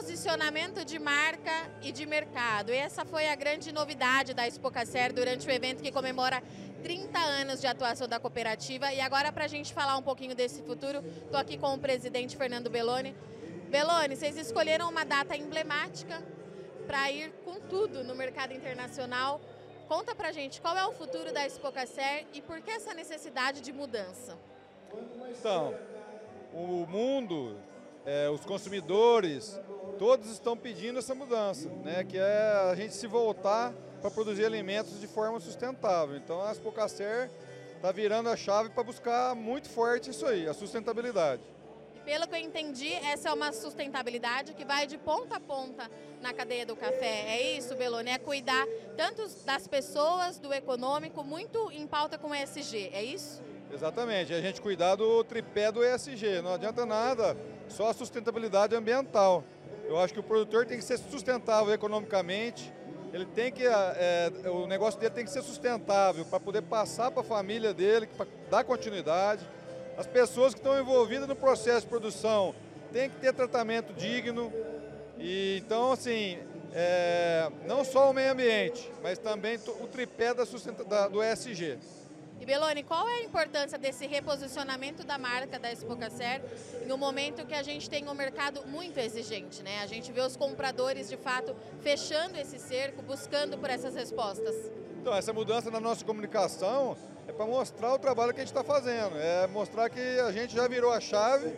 posicionamento de marca e de mercado. Essa foi a grande novidade da Expocacer durante o evento que comemora 30 anos de atuação da cooperativa. E agora, para a gente falar um pouquinho desse futuro, estou aqui com o presidente Fernando Belloni. Belloni, vocês escolheram uma data emblemática para ir com tudo no mercado internacional. Conta para a gente qual é o futuro da Expocacer e por que essa necessidade de mudança. Então, o mundo, é, os consumidores, todos estão pedindo essa mudança, né? que é a gente se voltar para produzir alimentos de forma sustentável. Então a Expocacer está virando a chave para buscar muito forte isso aí, a sustentabilidade. Pelo que eu entendi, essa é uma sustentabilidade que vai de ponta a ponta na cadeia do café. É isso, Belone? É cuidar tanto das pessoas, do econômico, muito em pauta com o ESG, é isso? Exatamente, a gente cuidar do tripé do ESG. Não adianta nada só a sustentabilidade ambiental. Eu acho que o produtor tem que ser sustentável economicamente, ele tem que, é, o negócio dele tem que ser sustentável para poder passar para a família dele, para dar continuidade. As pessoas que estão envolvidas no processo de produção têm que ter tratamento digno. E então, assim, é, não só o meio ambiente, mas também o tripé da, da do ESG. E Beloni, qual é a importância desse reposicionamento da marca da Expocacer em um momento que a gente tem um mercado muito exigente, né? A gente vê os compradores de fato fechando esse cerco, buscando por essas respostas. Então, essa mudança na nossa comunicação é para mostrar o trabalho que a gente está fazendo, é mostrar que a gente já virou a chave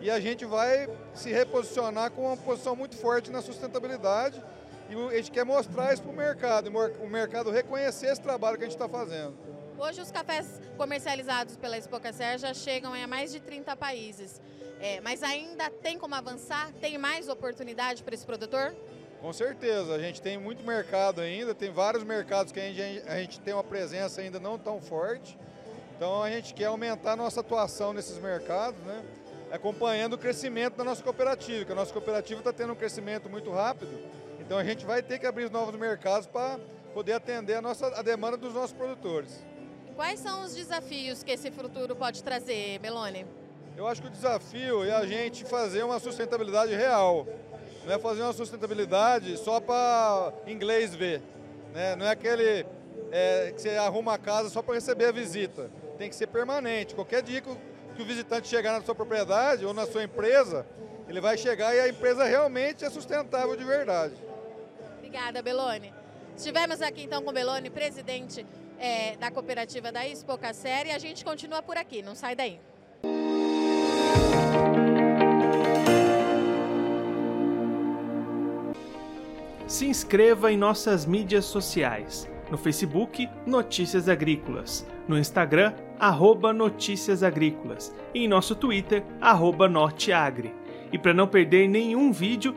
e a gente vai se reposicionar com uma posição muito forte na sustentabilidade e a gente quer mostrar isso para o mercado, o mercado reconhecer esse trabalho que a gente está fazendo. Hoje os cafés comercializados pela Expocacer já chegam a mais de 30 países. É, mas ainda tem como avançar? Tem mais oportunidade para esse produtor? Com certeza, a gente tem muito mercado ainda, tem vários mercados que a gente, a gente tem uma presença ainda não tão forte. Então a gente quer aumentar a nossa atuação nesses mercados, né? acompanhando o crescimento da nossa cooperativa, que a nossa cooperativa está tendo um crescimento muito rápido. Então a gente vai ter que abrir novos mercados para poder atender a, nossa, a demanda dos nossos produtores. Quais são os desafios que esse futuro pode trazer, Melone? Eu acho que o desafio é a gente fazer uma sustentabilidade real. Não é fazer uma sustentabilidade só para inglês ver. Né? Não é aquele é, que você arruma a casa só para receber a visita. Tem que ser permanente. Qualquer dia que o, que o visitante chegar na sua propriedade ou na sua empresa, ele vai chegar e a empresa realmente é sustentável de verdade. Obrigada, Belone. Estivemos aqui então com o Belone, presidente é, da cooperativa da Expocacer e a gente continua por aqui, não sai daí. Se inscreva em nossas mídias sociais. No Facebook, Notícias Agrícolas. No Instagram, arroba Notícias Agrícolas. E em nosso Twitter, arroba Norteagri. E para não perder nenhum vídeo,